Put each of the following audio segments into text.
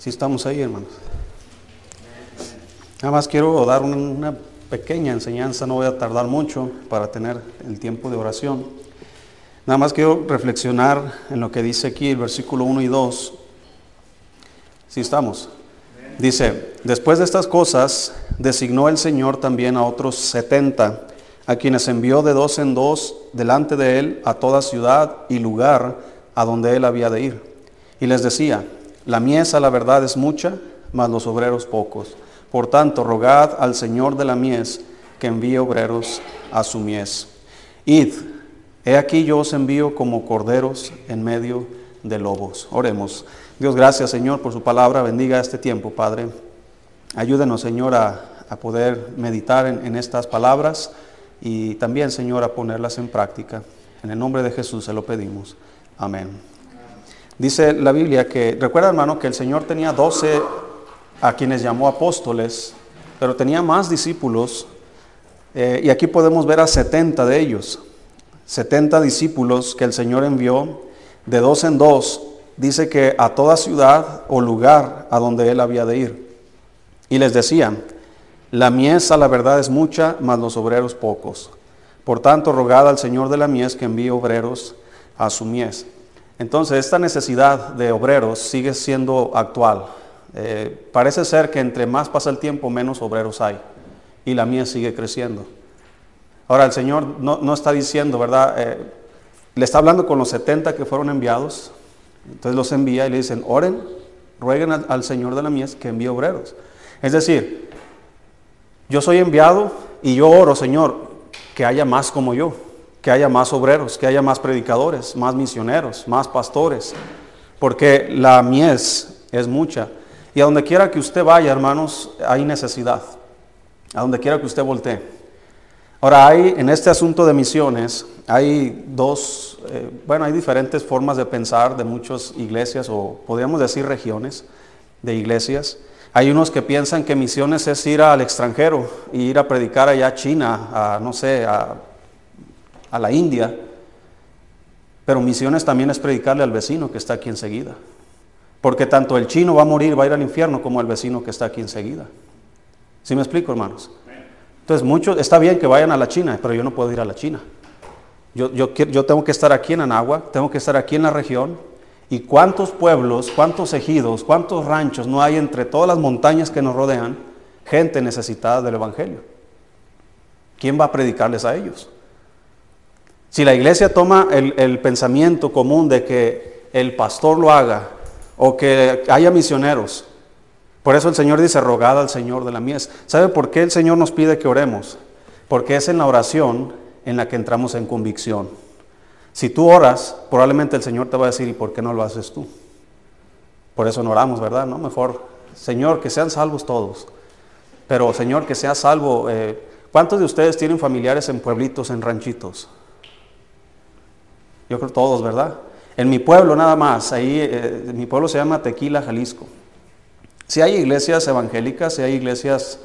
Sí estamos ahí, hermanos. Nada más quiero dar una, pequeña enseñanza, no voy a tardar mucho para tener el tiempo de oración. Nada más quiero reflexionar en lo que dice aquí el versículo 1 y 2. Sí estamos. Dice, después de estas cosas, designó el Señor también a otros setenta, a quienes envió de dos en dos delante de él a toda ciudad y lugar a donde él había de ir. Y les decía, la mies a la verdad es mucha, mas los obreros pocos. Por tanto, rogad al Señor de la mies que envíe obreros a su mies. Id, he aquí yo os envío como corderos en medio de lobos. Oremos. Dios, gracias Señor por su palabra. Bendiga este tiempo, Padre. Ayúdenos, Señor, a, a poder meditar en, en estas palabras y también, Señor, a ponerlas en práctica. En el nombre de Jesús se lo pedimos. Amén. Dice la Biblia que, recuerda hermano, que el Señor tenía doce a quienes llamó apóstoles, pero tenía más discípulos, eh, y aquí podemos ver a 70 de ellos, 70 discípulos que el Señor envió de dos en dos, dice que a toda ciudad o lugar a donde él había de ir. Y les decía, la mies a la verdad es mucha, mas los obreros pocos. Por tanto, rogad al Señor de la mies que envíe obreros a su mies. Entonces, esta necesidad de obreros sigue siendo actual. Eh, parece ser que entre más pasa el tiempo, menos obreros hay. Y la mies sigue creciendo. Ahora, el Señor no, no está diciendo, ¿verdad? Eh, le está hablando con los 70 que fueron enviados. Entonces los envía y le dicen, oren, rueguen al, al Señor de la mies que envíe obreros. Es decir, yo soy enviado y yo oro, Señor, que haya más como yo, que haya más obreros, que haya más predicadores, más misioneros, más pastores, porque la mies es mucha. Y a donde quiera que usted vaya, hermanos, hay necesidad. A donde quiera que usted voltee. Ahora, hay en este asunto de misiones, hay dos, eh, bueno, hay diferentes formas de pensar de muchas iglesias, o podríamos decir regiones de iglesias. Hay unos que piensan que misiones es ir al extranjero y ir a predicar allá a China, a no sé, a, a la India. Pero misiones también es predicarle al vecino que está aquí enseguida. Porque tanto el chino va a morir, va a ir al infierno, como el vecino que está aquí enseguida. ¿Sí me explico, hermanos? Entonces, muchos, está bien que vayan a la China, pero yo no puedo ir a la China. Yo, yo, yo tengo que estar aquí en Anáhuac, tengo que estar aquí en la región. ¿Y cuántos pueblos, cuántos ejidos, cuántos ranchos no hay entre todas las montañas que nos rodean? Gente necesitada del Evangelio. ¿Quién va a predicarles a ellos? Si la iglesia toma el, pensamiento común de que el pastor lo haga o que haya misioneros, por eso el Señor dice, rogad al Señor de la mies. ¿Sabe por qué el Señor nos pide que oremos? Porque es en la oración en la que entramos en convicción. Si tú oras, probablemente el Señor te va a decir, ¿y por qué no lo haces tú? Por eso no oramos, ¿verdad? No, mejor, Señor, que sean salvos todos. Pero, Señor, que sea salvo. Eh, ¿Cuántos de ustedes tienen familiares en pueblitos, en ranchitos? Yo creo todos, ¿verdad? En mi pueblo nada más, ahí, eh, mi pueblo se llama Tequila, Jalisco. Si hay iglesias evangélicas, si hay iglesias,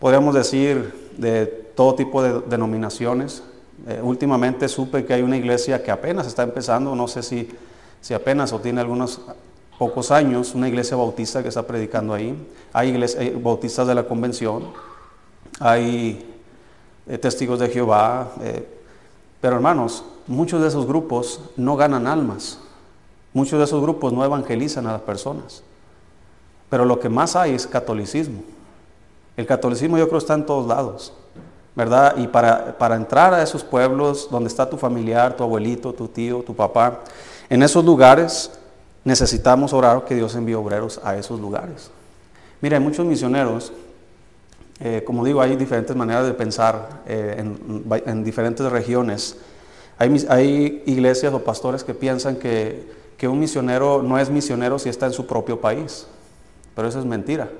podríamos decir, de todo tipo de denominaciones. Eh, últimamente supe que hay una iglesia que apenas está empezando, no sé si, si apenas o tiene algunos pocos años, una iglesia bautista que está predicando ahí. Hay, hay bautistas de la convención, hay eh, testigos de Jehová. Pero hermanos, muchos de esos grupos no ganan almas. Muchos de esos grupos no evangelizan a las personas. Pero lo que más hay es catolicismo. El catolicismo yo creo está en todos lados, ¿verdad? Y para, para entrar a esos pueblos donde está tu familiar, tu abuelito, tu tío, tu papá, en esos lugares necesitamos orar que Dios envíe obreros a esos lugares. Mira, hay muchos misioneros, eh, como digo, hay diferentes maneras de pensar eh, en, en, diferentes regiones. Hay, hay, iglesias o pastores que piensan que, que un misionero no es misionero si está en su propio país. Pero eso es mentira,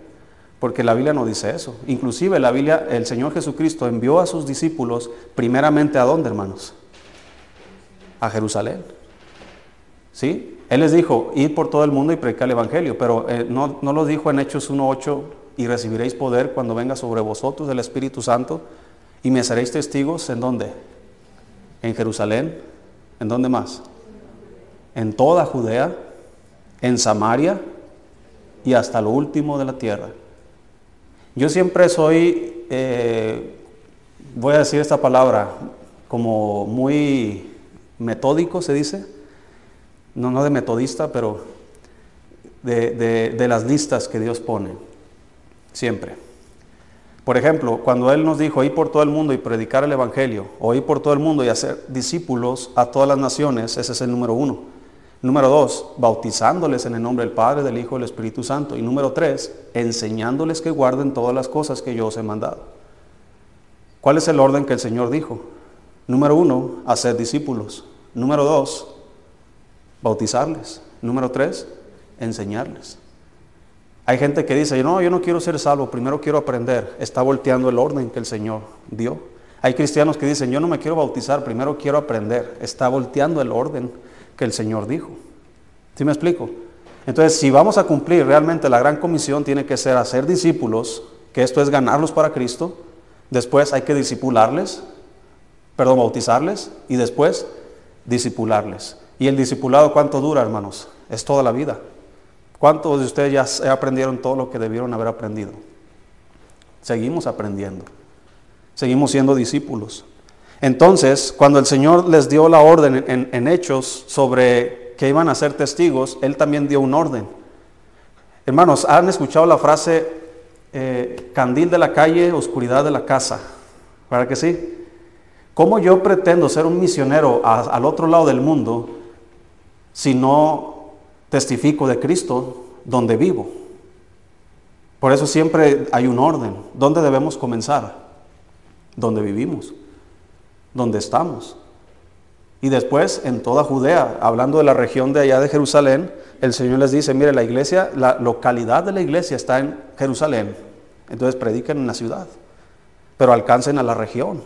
porque la Biblia no dice eso. Inclusive la Biblia, el Señor Jesucristo envió a sus discípulos primeramente a dónde, hermanos? A Jerusalén. ¿Sí? Él les dijo, id por todo el mundo y predicar el Evangelio, pero eh, no, no lo dijo en Hechos 1.8, y recibiréis poder cuando venga sobre vosotros el Espíritu Santo, y me seréis testigos en dónde? En Jerusalén. ¿En dónde más? En toda Judea, en Samaria y hasta lo último de la tierra. Yo siempre soy, eh, voy a decir esta palabra, como muy metódico, se dice, no, no de metodista, pero de, de las listas que Dios pone, siempre. Por ejemplo, cuando Él nos dijo ir por todo el mundo y predicar el Evangelio, o ir por todo el mundo y hacer discípulos a todas las naciones, ese es el número uno. Número dos, bautizándoles en el nombre del Padre, del Hijo y del Espíritu Santo. Y número tres, enseñándoles que guarden todas las cosas que yo os he mandado. ¿Cuál es el orden que el Señor dijo? Número uno, hacer discípulos. Número dos, bautizarles. Número tres, enseñarles. Hay gente que dice, no, yo no quiero ser salvo, primero quiero aprender. Está volteando el orden que el Señor dio. Hay cristianos que dicen, yo no me quiero bautizar, primero quiero aprender. Está volteando el orden que el Señor dijo. ¿Sí me explico? Entonces, si vamos a cumplir realmente la gran comisión, tiene que ser hacer discípulos, que esto es ganarlos para Cristo. Después hay que discipularles, perdón, bautizarles y después discipularles. ¿Y el discipulado cuánto dura, hermanos? Es toda la vida. ¿Cuántos de ustedes ya aprendieron todo lo que debieron haber aprendido? Seguimos aprendiendo. Seguimos siendo discípulos. Entonces, cuando el Señor les dio la orden en, Hechos sobre que iban a ser testigos, Él también dio un orden. Hermanos, ¿han escuchado la frase eh, candil de la calle, oscuridad de la casa? ¿Para que sí? ¿Cómo yo pretendo ser un misionero al otro lado del mundo si no testifico de Cristo donde vivo? Por eso siempre hay un orden. ¿Dónde debemos comenzar? Donde vivimos donde estamos. Y después en toda Judea, hablando de la región de allá de Jerusalén, el Señor les dice, mire, la iglesia, la localidad de la iglesia está en Jerusalén. Entonces prediquen en la ciudad, pero alcancen a la región,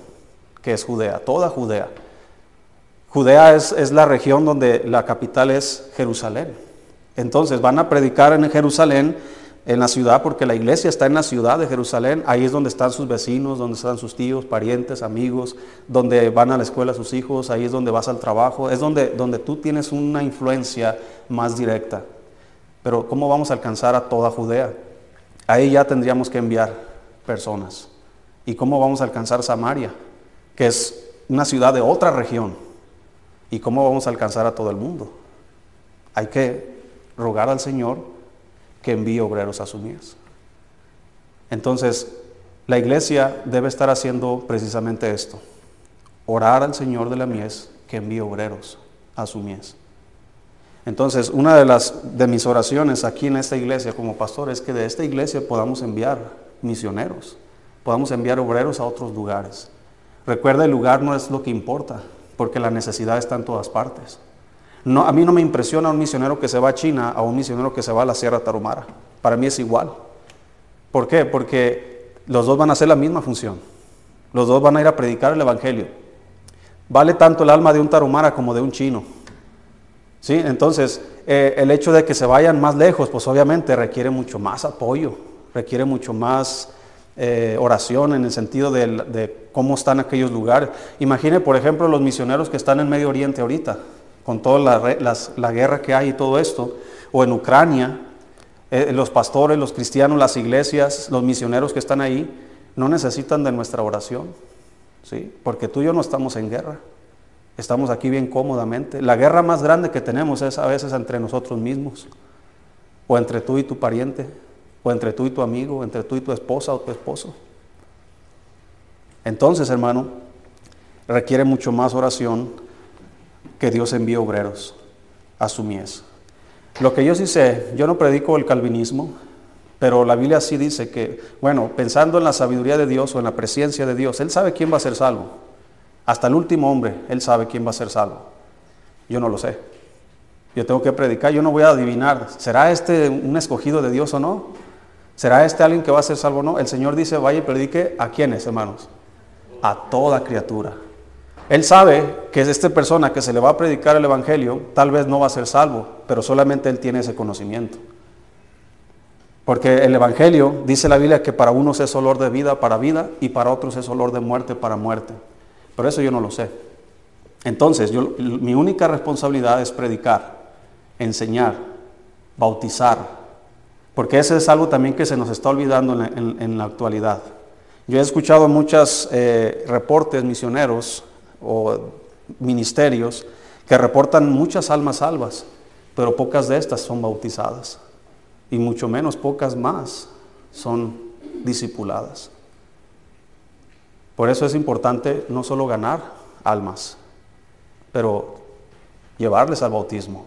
que es Judea, toda Judea. Judea es, es la región donde la capital es Jerusalén. Entonces van a predicar en Jerusalén en la ciudad, porque la iglesia está en la ciudad de Jerusalén, ahí es donde están sus vecinos, donde están sus tíos, parientes, amigos, donde van a la escuela sus hijos, ahí es donde vas al trabajo, es donde, donde tú tienes una influencia más directa. Pero ¿cómo vamos a alcanzar a toda Judea? Ahí ya tendríamos que enviar personas. ¿Y cómo vamos a alcanzar Samaria, que es una ciudad de otra región? ¿Y cómo vamos a alcanzar a todo el mundo? Hay que rogar al Señor que envíe obreros a su mies. Entonces, la iglesia debe estar haciendo precisamente esto, orar al Señor de la mies que envíe obreros a su mies. Entonces, una de las de mis oraciones aquí en esta iglesia como pastor es que de esta iglesia podamos enviar misioneros, podamos enviar obreros a otros lugares. Recuerda, el lugar no es lo que importa, porque la necesidad está en todas partes. A mí no me impresiona un misionero que se va a China a un misionero que se va a la Sierra Tarumara. Para mí es igual. ¿Por qué? Porque los dos van a hacer la misma función. Los dos van a ir a predicar el Evangelio. Vale tanto el alma de un tarumara como de un chino. ¿Sí? Entonces, eh, el hecho de que se vayan más lejos, pues obviamente requiere mucho más apoyo, requiere mucho más eh, oración en el sentido de, de, cómo están aquellos lugares. Imagine, por ejemplo, los misioneros que están en Medio Oriente ahorita con toda la, guerra que hay y todo esto, o en Ucrania, eh, los pastores, los cristianos, las iglesias, los misioneros que están ahí, no necesitan de nuestra oración, ¿sí? porque tú y yo no estamos en guerra, estamos aquí bien cómodamente. La guerra más grande que tenemos es a veces entre nosotros mismos, o entre tú y tu pariente, o entre tú y tu amigo, entre tú y tu esposa o tu esposo. Entonces, hermano, requiere mucho más oración que Dios envíe obreros a su mies. Lo que yo sí sé, yo no predico el calvinismo, pero la Biblia sí dice que, bueno, pensando en la sabiduría de Dios o en la presencia de Dios, Él sabe quién va a ser salvo. Hasta el último hombre, Él sabe quién va a ser salvo. Yo no lo sé. Yo tengo que predicar, yo no voy a adivinar, ¿será este un escogido de Dios o no? ¿Será este alguien que va a ser salvo o no? El Señor dice, vaya y predique a quiénes, hermanos? A toda criatura. Él sabe que es esta persona que se le va a predicar el Evangelio, tal vez no va a ser salvo, pero solamente él tiene ese conocimiento. Porque el Evangelio dice la Biblia que para unos es olor de vida para vida y para otros es olor de muerte para muerte. Pero eso yo no lo sé. Entonces, yo, mi única responsabilidad es predicar, enseñar, bautizar, Porque ese es algo también que se nos está olvidando en la, en, la actualidad. Yo he escuchado muchos eh, reportes misioneros o ministerios que reportan muchas almas salvas, pero pocas de estas son bautizadas y mucho menos pocas más son discipuladas. Por eso es importante no solo ganar almas, pero llevarles al bautismo.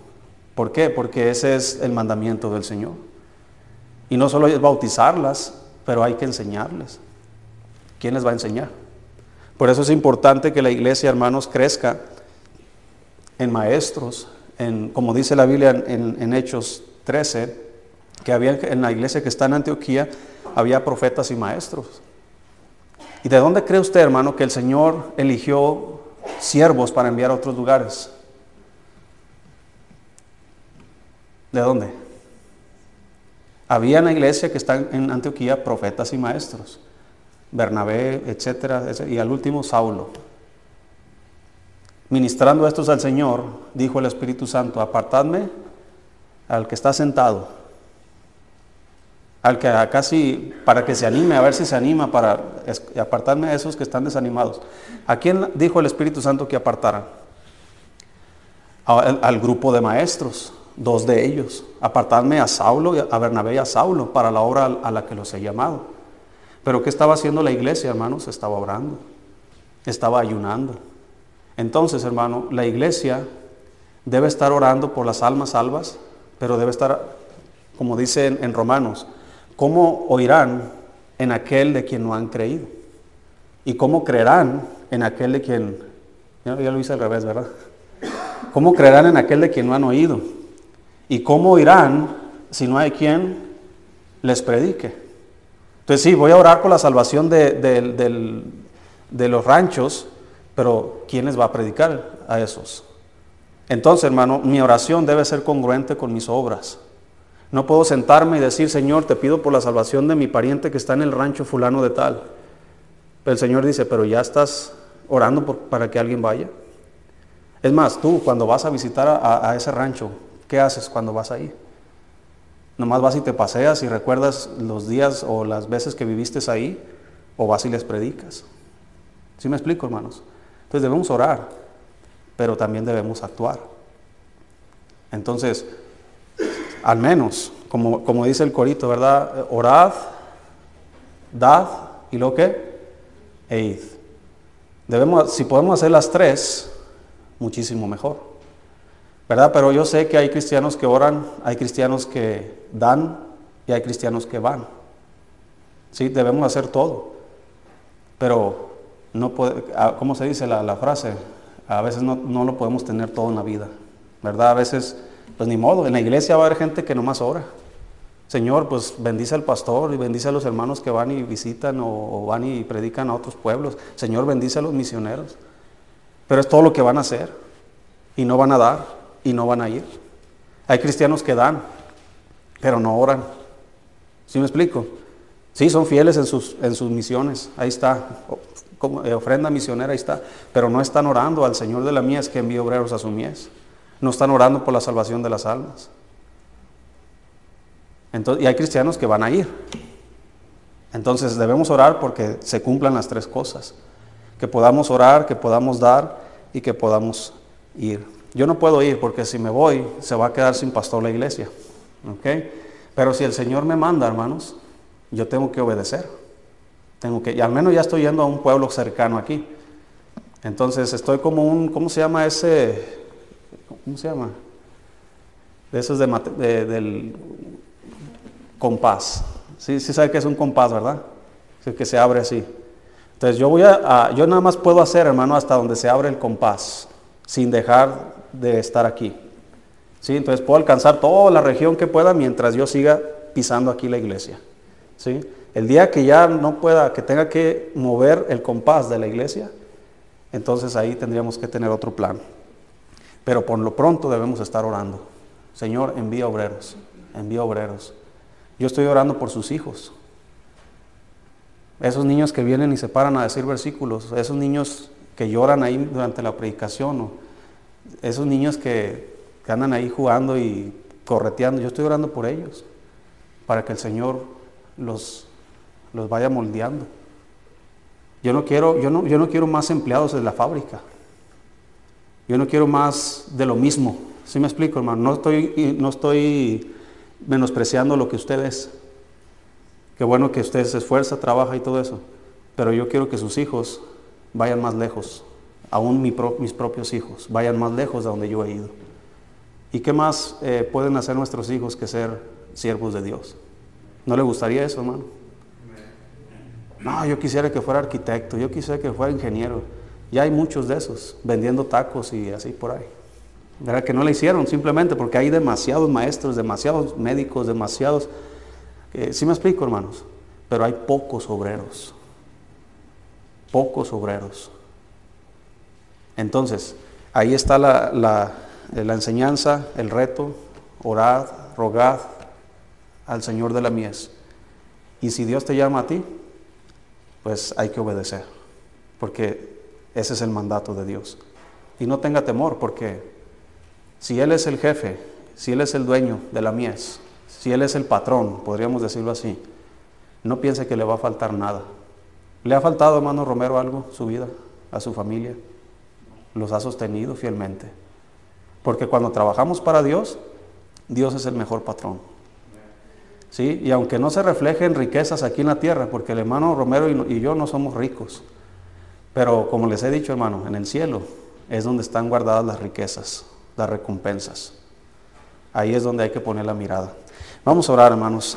¿Por qué? Porque ese es el mandamiento del Señor. Y no solo es bautizarlas, pero hay que enseñarles. ¿Quién les va a enseñar? Por eso es importante que la iglesia, hermanos, crezca en maestros, en, como dice la Biblia en, Hechos 13, que había en la iglesia que está en Antioquía, había profetas y maestros. ¿Y de dónde cree usted, hermano, que el Señor eligió siervos para enviar a otros lugares? ¿De dónde? Había en la iglesia que está en Antioquía profetas y maestros. Bernabé, etcétera, y al último Saulo. Ministrando estos al Señor, dijo el Espíritu Santo, apartadme al que está sentado al que casi para que se anime, a ver si se anima para apartarme de esos que están desanimados. ¿A quién dijo el Espíritu Santo que apartara? Al, grupo de maestros, dos de ellos. Apartarme a Saulo, a Bernabé y a Saulo para la obra a la que los he llamado. Pero ¿qué estaba haciendo la iglesia, hermanos? Estaba orando, estaba ayunando. Entonces, hermano, la iglesia debe estar orando por las almas salvas, pero debe estar, como dice en Romanos, ¿Cómo oirán en aquel de quien no han creído? ¿Y cómo creerán en aquel de quien... Ya, lo hice al revés, ¿verdad? ¿Cómo creerán en aquel de quien no han oído? ¿Y cómo oirán si no hay quien les predique? Entonces sí, voy a orar por la salvación de, los ranchos, pero ¿quién les va a predicar a esos? Entonces, hermano, mi oración debe ser congruente con mis obras. No puedo sentarme y decir, Señor, te pido por la salvación de mi pariente que está en el rancho fulano de tal. Pero el Señor dice, pero ya estás orando para que alguien vaya. Es más, tú cuando vas a visitar a, a, ese rancho, ¿qué haces cuando vas ahí? Nomás vas y te paseas y recuerdas los días o las veces que viviste ahí, o vas y les predicas. ¿Sí me explico, hermanos? Entonces debemos orar, pero también debemos actuar. Entonces, al menos, como, como dice el corito, ¿verdad? Orad, dad y lo que, eid. Debemos, si podemos hacer las tres, muchísimo mejor. ¿Verdad? Pero yo sé que hay cristianos que oran, hay cristianos que dan y hay cristianos que van. Sí, debemos hacer todo. Pero no puede, ah, ¿cómo se dice la, frase? A veces no, no, lo podemos tener todo en la vida. ¿Verdad? A veces pues ni modo, en la iglesia va a haber gente que nomás ora. Señor, pues bendice al pastor y bendice a los hermanos que van y visitan o, van y predican a otros pueblos. Señor, bendice a los misioneros. Pero es todo lo que van a hacer. Y no van a dar y no van a ir. Hay cristianos que dan, pero no oran. ¿Sí me explico? Sí, son fieles en sus, en sus misiones. Ahí está. Eh, ofrenda misionera, ahí está. Pero no están orando al Señor de la mies que envíe obreros a su mies. No están orando por la salvación de las almas. Entonces, y hay cristianos que van a ir. Entonces debemos orar porque se cumplan las tres cosas. Que podamos orar, que podamos dar y que podamos ir. Yo no puedo ir porque si me voy se va a quedar sin pastor la iglesia. Pero si el Señor me manda, hermanos, yo tengo que obedecer. Tengo que, y al menos ya estoy yendo a un pueblo cercano aquí. Entonces estoy como un, ¿cómo se llama ese? ¿cómo se llama? De esos de, del compás. Sí, sí sabe que es un compás, ¿verdad? Que se abre así. Entonces yo voy a, yo nada más puedo hacer, hermano, hasta donde se abre el compás, sin dejar de estar aquí. ¿Sí? Entonces puedo alcanzar toda la región que pueda mientras yo siga pisando aquí la iglesia. ¿Sí? El día que ya no pueda, que tenga que mover el compás de la iglesia, entonces ahí tendríamos que tener otro plan. Pero por lo pronto debemos estar orando. Señor, envía obreros, envía obreros. Yo estoy orando por sus hijos. Esos niños que vienen y se paran a decir versículos, esos niños que lloran ahí durante la predicación, esos niños que, que andan ahí jugando y correteando, yo estoy orando por ellos. para que el Señor los, los vaya moldeando. Yo no, quiero, yo, no, yo no quiero más empleados de la fábrica. Yo no quiero más de lo mismo. ¿Sí me explico, hermano? No estoy, no estoy menospreciando lo que usted es. Qué bueno que usted se esfuerza, trabaja y todo eso. Pero yo quiero que sus hijos vayan más lejos. Aún mi mis propios hijos vayan más lejos de donde yo he ido. ¿Y qué más eh, pueden hacer nuestros hijos que ser siervos de Dios? ¿No le gustaría eso, hermano? No, yo quisiera que fuera arquitecto, yo quisiera que fuera ingeniero. Ya hay muchos de esos, vendiendo tacos y así por ahí. ¿Verdad? Que no le hicieron simplemente porque hay demasiados maestros, demasiados médicos, demasiados... Eh, sí me explico, hermanos, pero hay pocos obreros. Pocos obreros. Entonces, ahí está la, la, enseñanza, el reto, orad, rogad al Señor de la mies. Y si Dios te llama a ti, pues hay que obedecer, porque ese es el mandato de Dios. Y no tenga temor, porque si Él es el jefe, si Él es el dueño de la mies, si Él es el patrón, podríamos decirlo así, no piense que le va a faltar nada. ¿Le ha faltado, hermano Romero, algo, su vida, a su familia? Los ha sostenido fielmente. Porque cuando trabajamos para Dios, Dios es el mejor patrón. ¿Sí? Y aunque no se reflejen riquezas aquí en la tierra, porque el hermano Romero y yo no somos ricos, pero como les he dicho, hermano, en el cielo es donde están guardadas las riquezas, las recompensas. Ahí es donde hay que poner la mirada. Vamos a orar, hermanos.